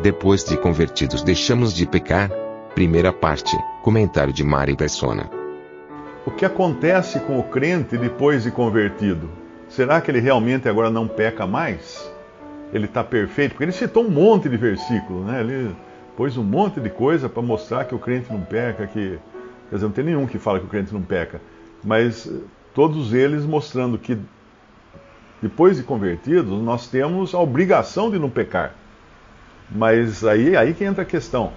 Depois de convertidos deixamos de pecar? Primeira parte, comentário de Mari Persona. O que acontece com o crente depois de convertido? Será que ele realmente agora não peca mais? Ele está perfeito? Porque ele citou um monte de versículos, né? Ele pôs um monte de coisa para mostrar que o crente não peca, que quer dizer, não tem nenhum que fala que o crente não peca, mas todos eles mostrando que depois de convertidos nós temos a obrigação de não pecar. Mas aí aí que entra a questão.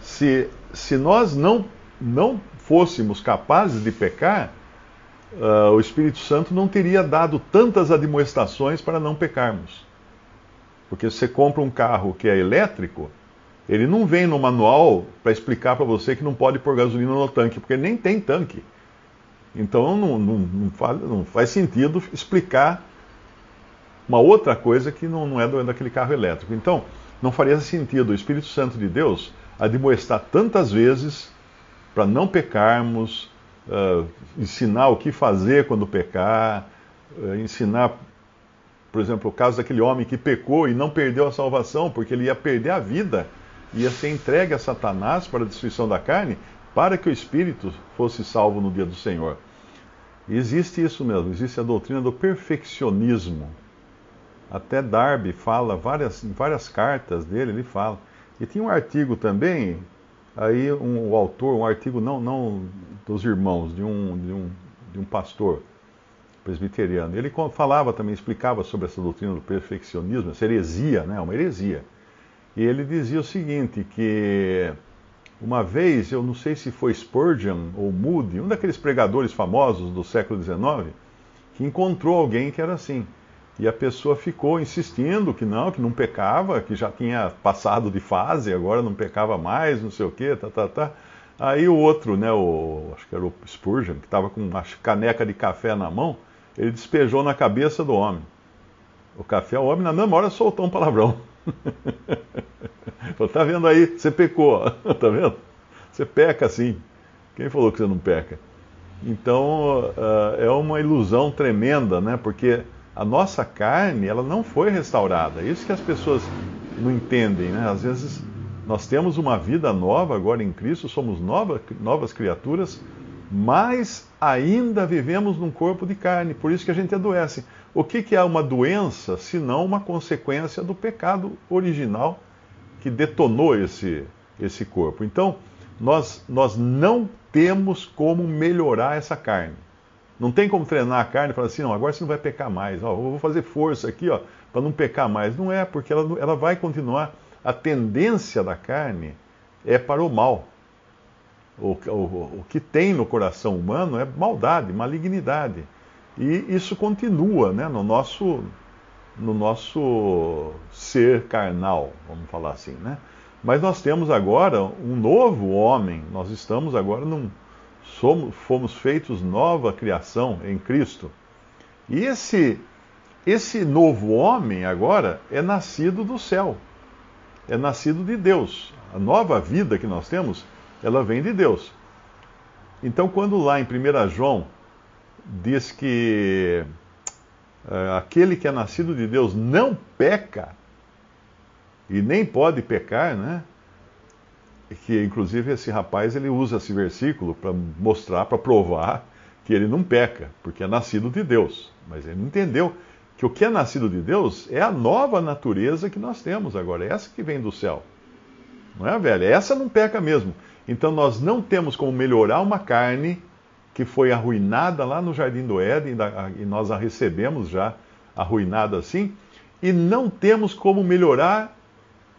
Se se nós não não fôssemos capazes de pecar, uh, o Espírito Santo não teria dado tantas admoestações para não pecarmos. Porque você compra um carro que é elétrico, ele não vem no manual para explicar para você que não pode pôr gasolina no tanque, porque nem tem tanque. Então não, não, não, faz, não faz, sentido explicar uma outra coisa que não, não é daquele carro elétrico. Então, não faria sentido o Espírito Santo de Deus admoestar tantas vezes para não pecarmos, uh, ensinar o que fazer quando pecar, uh, ensinar, por exemplo, o caso daquele homem que pecou e não perdeu a salvação, porque ele ia perder a vida, ia ser entregue a Satanás para a destruição da carne, para que o espírito fosse salvo no dia do Senhor. Existe isso mesmo, existe a doutrina do perfeccionismo. Até Darby fala, várias, em várias cartas dele, ele fala. E tinha um artigo também, aí um, o autor, um artigo não, não dos irmãos, de um, de um, de um pastor presbiteriano. Ele falava também, explicava sobre essa doutrina do perfeccionismo, essa heresia, né, uma heresia. E ele dizia o seguinte, que uma vez, eu não sei se foi Spurgeon ou Moody, um daqueles pregadores famosos do século XIX, que encontrou alguém que era assim. E a pessoa ficou insistindo que não, que não pecava, que já tinha passado de fase, agora não pecava mais, não sei o quê, tá, tá, tá. Aí o outro, né, o, acho que era o Spurgeon, que estava com uma caneca de café na mão, ele despejou na cabeça do homem. O café, o homem na mesma hora soltou um palavrão. Falou, tá vendo aí? Você pecou. tá vendo? Você peca sim. Quem falou que você não peca? Então uh, é uma ilusão tremenda, né? Porque a nossa carne ela não foi restaurada. É isso que as pessoas não entendem, né? Às vezes nós temos uma vida nova agora em Cristo, somos nova, novas criaturas, mas ainda vivemos num corpo de carne. Por isso que a gente adoece. O que, que é uma doença, se não uma consequência do pecado original que detonou esse, esse corpo? Então, nós, nós não temos como melhorar essa carne. Não tem como treinar a carne e falar assim, não, agora você não vai pecar mais. Ó, vou fazer força aqui ó, para não pecar mais. Não é, porque ela, ela vai continuar. A tendência da carne é para o mal. O, o, o que tem no coração humano é maldade, malignidade. E isso continua né, no, nosso, no nosso ser carnal, vamos falar assim. Né? Mas nós temos agora um novo homem, nós estamos agora num. Somos, fomos feitos nova criação em Cristo. E esse, esse novo homem agora é nascido do céu, é nascido de Deus. A nova vida que nós temos, ela vem de Deus. Então, quando lá em 1 João diz que uh, aquele que é nascido de Deus não peca e nem pode pecar, né? Que inclusive esse rapaz ele usa esse versículo para mostrar, para provar que ele não peca, porque é nascido de Deus. Mas ele entendeu que o que é nascido de Deus é a nova natureza que nós temos agora, é essa que vem do céu. Não é velha? Essa não peca mesmo. Então nós não temos como melhorar uma carne que foi arruinada lá no Jardim do Éden, e nós a recebemos já arruinada assim, e não temos como melhorar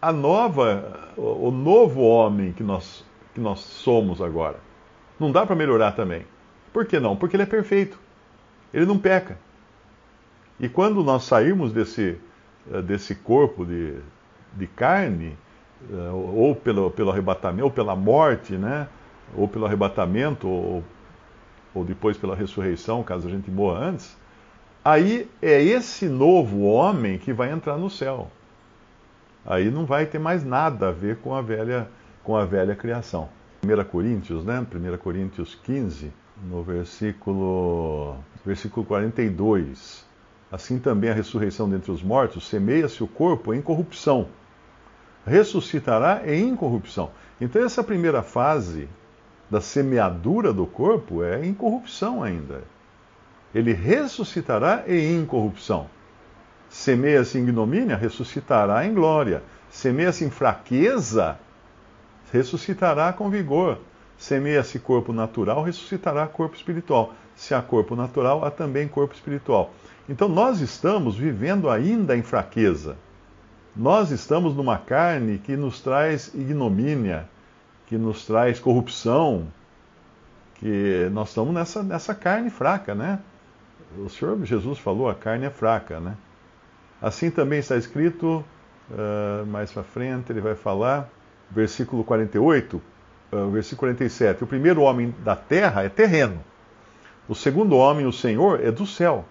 a nova, o novo homem que nós, que nós somos agora. Não dá para melhorar também. Por que não? Porque ele é perfeito. Ele não peca. E quando nós sairmos desse, uh, desse corpo de, de carne, uh, ou pelo, pelo arrebatamento, ou pela morte, né? ou pelo arrebatamento, ou, ou depois pela ressurreição, caso a gente morra antes, aí é esse novo homem que vai entrar no céu. Aí não vai ter mais nada a ver com a velha, com a velha criação. 1 Coríntios, né? 1 Coríntios 15, no versículo, versículo 42. Assim também a ressurreição dentre os mortos, semeia-se o corpo em corrupção, ressuscitará em incorrupção. Então essa primeira fase da semeadura do corpo é incorrupção ainda. Ele ressuscitará em incorrupção. Semeia-se em ignomínia, ressuscitará em glória. Semeia-se em fraqueza, ressuscitará com vigor. Semeia-se corpo natural, ressuscitará corpo espiritual. Se há corpo natural, há também corpo espiritual. Então nós estamos vivendo ainda em fraqueza. Nós estamos numa carne que nos traz ignomínia, que nos traz corrupção, que nós estamos nessa, nessa carne fraca, né? O Senhor Jesus falou, a carne é fraca, né? Assim também está escrito, uh, mais para frente, ele vai falar, versículo 48, uh, versículo 47. O primeiro homem da terra é terreno. O segundo homem, o Senhor, é do céu.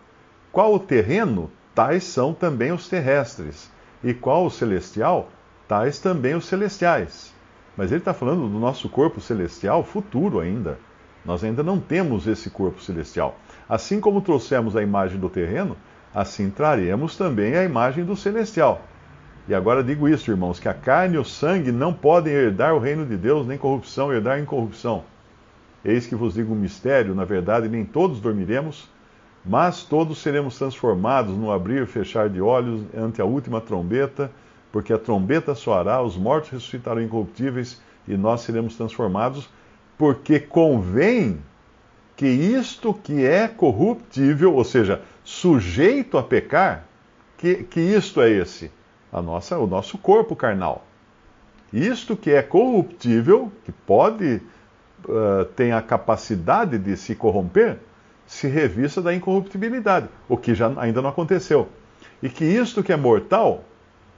Qual o terreno? Tais são também os terrestres. E qual o celestial? Tais também os celestiais. Mas ele está falando do nosso corpo celestial futuro ainda. Nós ainda não temos esse corpo celestial. Assim como trouxemos a imagem do terreno, assim traremos também a imagem do celestial. E agora digo isso, irmãos, que a carne e o sangue não podem herdar o reino de Deus, nem corrupção herdar incorrupção. Eis que vos digo um mistério, na verdade, nem todos dormiremos, mas todos seremos transformados no abrir e fechar de olhos ante a última trombeta porque a trombeta soará, os mortos ressuscitarão incorruptíveis e nós seremos transformados, porque convém que isto que é corruptível, ou seja, sujeito a pecar, que, que isto é esse? A nossa, o nosso corpo carnal. Isto que é corruptível, que pode, uh, tem a capacidade de se corromper, se revista da incorruptibilidade, o que já ainda não aconteceu. E que isto que é mortal,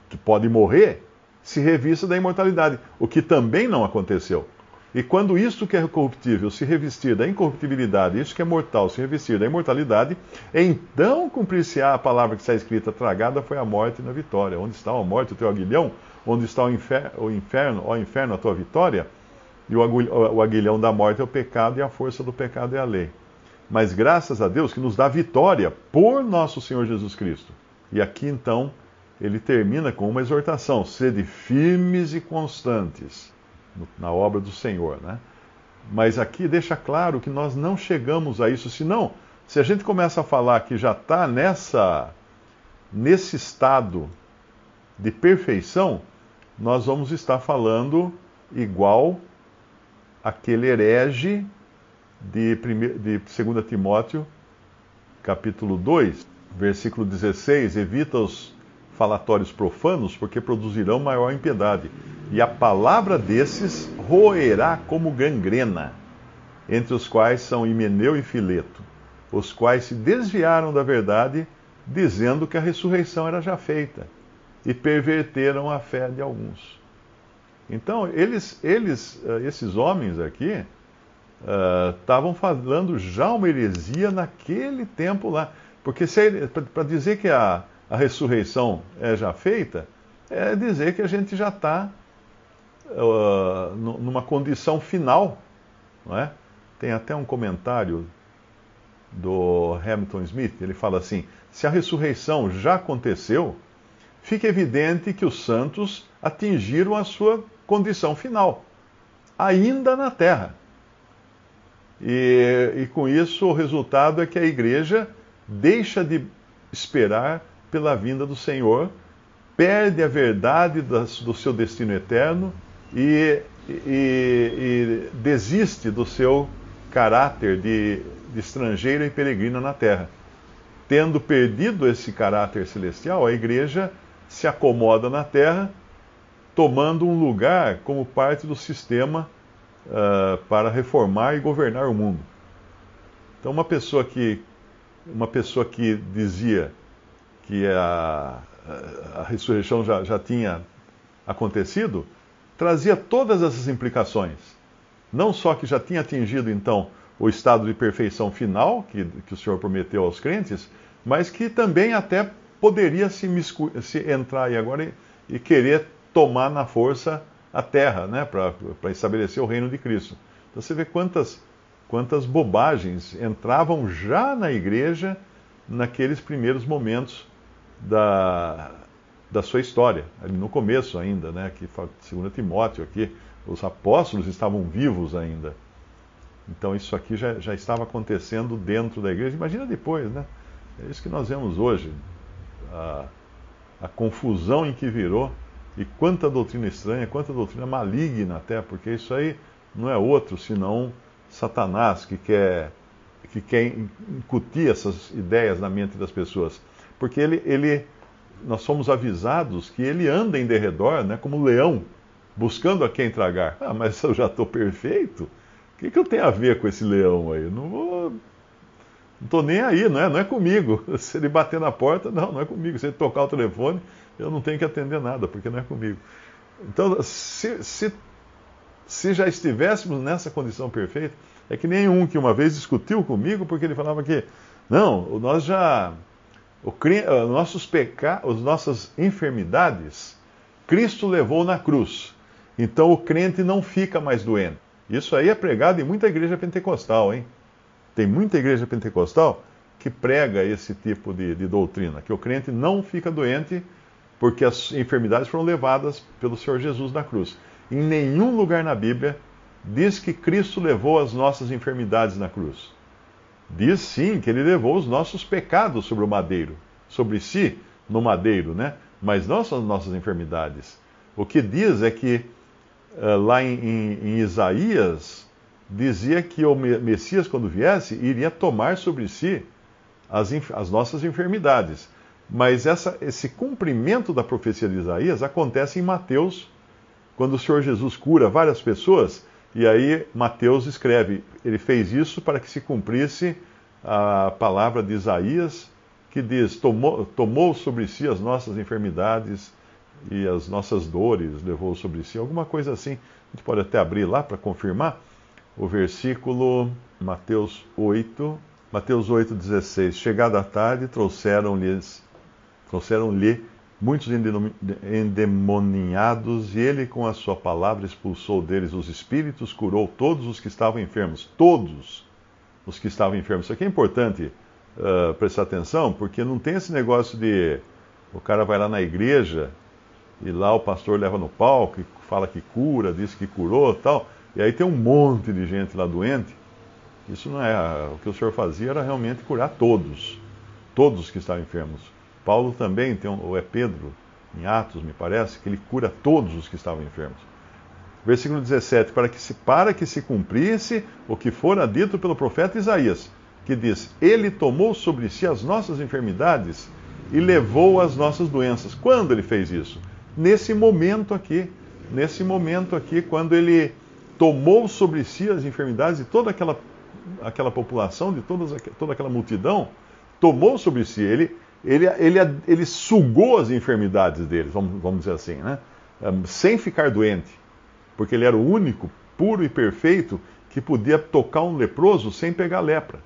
que pode morrer, se revista da imortalidade, o que também não aconteceu. E quando isto que é corruptível se revestir da incorruptibilidade, isso que é mortal se revestir da imortalidade, então cumprir-se-á a palavra que está escrita: tragada foi a morte na vitória. Onde está a morte, o teu aguilhão? Onde está o, infer o inferno, ó inferno, a tua vitória? E o aguilhão da morte é o pecado, e a força do pecado é a lei. Mas graças a Deus que nos dá vitória por nosso Senhor Jesus Cristo. E aqui então ele termina com uma exortação: sede firmes e constantes na obra do Senhor, né? Mas aqui deixa claro que nós não chegamos a isso, senão, se a gente começa a falar que já está nessa nesse estado de perfeição, nós vamos estar falando igual aquele herege de, de 2 Timóteo, capítulo 2, versículo 16, evita os falatórios profanos, porque produzirão maior impiedade. E a palavra desses roerá como gangrena, entre os quais são Himeneu e Fileto, os quais se desviaram da verdade, dizendo que a ressurreição era já feita, e perverteram a fé de alguns. Então, eles, eles eh, esses homens aqui, estavam uh, falando já uma heresia naquele tempo lá. Porque para dizer que a, a ressurreição é já feita, é dizer que a gente já está uh, numa condição final. Não é? Tem até um comentário do Hamilton Smith, ele fala assim: se a ressurreição já aconteceu, fica evidente que os santos atingiram a sua condição final, ainda na terra. E, e com isso o resultado é que a igreja deixa de esperar pela vinda do Senhor, perde a verdade do seu destino eterno e, e, e desiste do seu caráter de, de estrangeiro e peregrino na terra. Tendo perdido esse caráter celestial, a igreja se acomoda na terra, tomando um lugar como parte do sistema uh, para reformar e governar o mundo. Então, uma pessoa que, uma pessoa que dizia que a, ressurreição já, já tinha acontecido, trazia todas essas implicações. Não só que já tinha atingido, então, o estado de perfeição final que, que o Senhor prometeu aos crentes, mas que também até poderia se, se entrar aí agora e, e, querer tomar na força a terra, né, para estabelecer o reino de Cristo. Então você vê quantas, quantas bobagens entravam já na igreja naqueles primeiros momentos da, da sua história, no começo ainda, né, que 2 Timóteo aqui, os apóstolos estavam vivos ainda. Então isso aqui já, já estava acontecendo dentro da igreja. Imagina depois, né? É isso que nós vemos hoje. A, a confusão em que virou e quanta doutrina estranha, quanta doutrina maligna até, porque isso aí não é outro senão Satanás que quer, que quer incutir essas ideias na mente das pessoas. Porque ele, ele, nós somos avisados que ele anda em derredor, né, como um leão, buscando a quem tragar. Ah, mas eu já estou perfeito? O que, que eu tenho a ver com esse leão aí? Não vou. Não estou nem aí, não é? Não é comigo. Se ele bater na porta, não, não é comigo. Se ele tocar o telefone, eu não tenho que atender nada, porque não é comigo. Então, se, se, se já estivéssemos nessa condição perfeita, é que nenhum que uma vez discutiu comigo, porque ele falava que, não, nós já. O, nossos pecados, as nossas enfermidades, Cristo levou na cruz. Então o crente não fica mais doente. Isso aí é pregado em muita igreja pentecostal, hein? Tem muita igreja pentecostal que prega esse tipo de, de doutrina, que o crente não fica doente porque as enfermidades foram levadas pelo Senhor Jesus na cruz. Em nenhum lugar na Bíblia diz que Cristo levou as nossas enfermidades na cruz. Diz sim que ele levou os nossos pecados sobre o madeiro, sobre si no madeiro, né? Mas não são as nossas enfermidades. O que diz é que eh, lá em, em, em, Isaías, dizia que o Messias, quando viesse, iria tomar sobre si as, as nossas enfermidades. Mas essa, esse cumprimento da profecia de Isaías acontece em Mateus, quando o Senhor Jesus cura várias pessoas, e aí Mateus escreve: ele fez isso para que se cumprisse a palavra de Isaías, que diz: tomou, tomou sobre si as nossas enfermidades e as nossas dores levou sobre si, alguma coisa assim. A gente pode até abrir lá para confirmar o versículo Mateus 8, Mateus 8, 16. Chegada a tarde, trouxeram-lhes trouxeram-lhe muitos endemoniados, e ele, com a sua palavra, expulsou deles os espíritos, curou todos os que estavam enfermos. Todos os que estavam enfermos. Isso aqui é importante uh, prestar atenção, porque não tem esse negócio de o cara vai lá na igreja e lá o pastor leva no palco e fala que cura, diz que curou tal, e aí tem um monte de gente lá doente. Isso não é. O que o Senhor fazia era realmente curar todos, todos que estavam enfermos. Paulo também tem, ou é Pedro, em Atos, me parece, que ele cura todos os que estavam enfermos. Versículo 17: para que, se, para que se cumprisse o que fora dito pelo profeta Isaías, que diz: Ele tomou sobre si as nossas enfermidades e levou as nossas doenças. Quando ele fez isso? nesse momento aqui, nesse momento aqui, quando ele tomou sobre si as enfermidades de toda aquela, aquela população, de todas, toda aquela multidão, tomou sobre si, ele, ele, ele, ele sugou as enfermidades deles, vamos, vamos dizer assim, né? sem ficar doente, porque ele era o único, puro e perfeito, que podia tocar um leproso sem pegar lepra.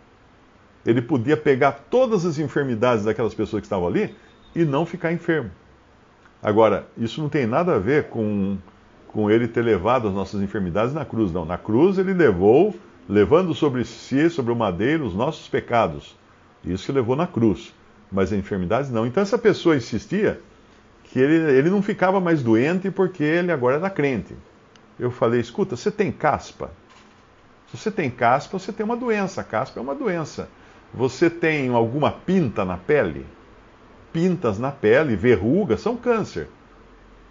Ele podia pegar todas as enfermidades daquelas pessoas que estavam ali e não ficar enfermo. Agora, isso não tem nada a ver com, com ele ter levado as nossas enfermidades na cruz, não. Na cruz ele levou, levando sobre si, sobre o madeiro, os nossos pecados. Isso que levou na cruz. Mas as enfermidades não. Então essa pessoa insistia que ele, ele não ficava mais doente porque ele agora era crente. Eu falei, escuta, você tem caspa? Se você tem caspa, você tem uma doença. Caspa é uma doença. Você tem alguma pinta na pele? pintas na pele, verrugas, são câncer.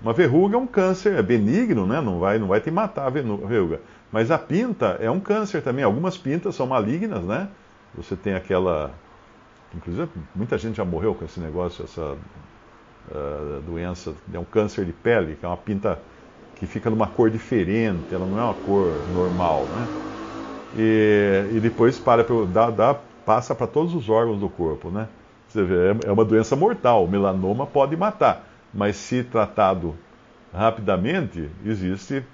Uma verruga é um câncer, é benigno, né? não, vai, não vai te matar a verruga. Mas a pinta é um câncer também. Algumas pintas são malignas, né? Você tem aquela. Inclusive, muita gente já morreu com esse negócio, essa uh, doença. É um câncer de pele, que é uma pinta que fica numa cor diferente, ela não é uma cor normal, né? E, e depois para, dá, dá, passa para todos os órgãos do corpo, né? Você vê, é, é uma doença mortal. O melanoma pode matar. Mas se tratado rapidamente, existe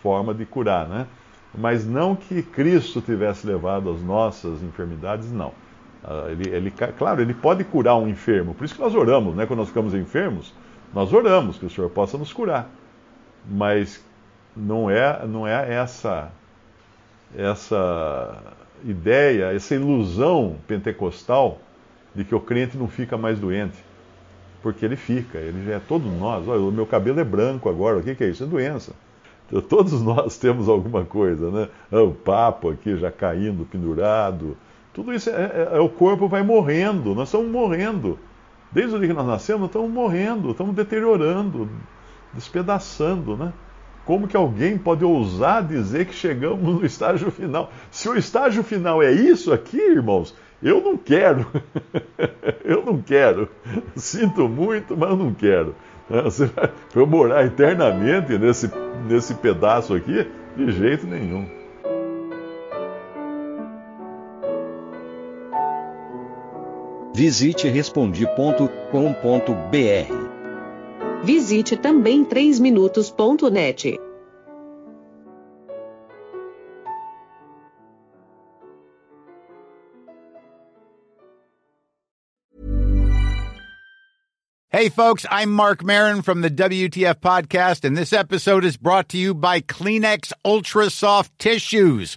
forma de curar, né? Mas não que Cristo tivesse levado as nossas enfermidades, não. Ah, ele, ele, claro, ele pode curar um enfermo, por isso que nós oramos, né? Quando nós ficamos enfermos, nós oramos que o Senhor possa nos curar. Mas não é, não é essa, essa ideia, essa ilusão pentecostal de que o crente não fica mais doente. Porque ele fica, ele já é todo nós. Olha, o meu cabelo é branco agora, o que, que é isso? É doença. Então, todos nós temos alguma coisa, né? É o papo aqui já caindo, pendurado. Tudo isso é, é, é, o corpo vai morrendo, nós estamos morrendo. Desde o dia que nós nascemos, nós estamos morrendo, estamos deteriorando, despedaçando, né? Como que alguém pode ousar dizer que chegamos no estágio final? Se o estágio final é isso aqui, irmãos, eu não quero. eu não quero. Sinto muito, mas eu não quero. Você vai eu morar eternamente nesse, nesse pedaço aqui? De jeito nenhum. Visite respondi.com.br. Visite também 3minutos.net. Hey, folks, I'm Mark Marin from the WTF Podcast, and this episode is brought to you by Kleenex Ultra Soft Tissues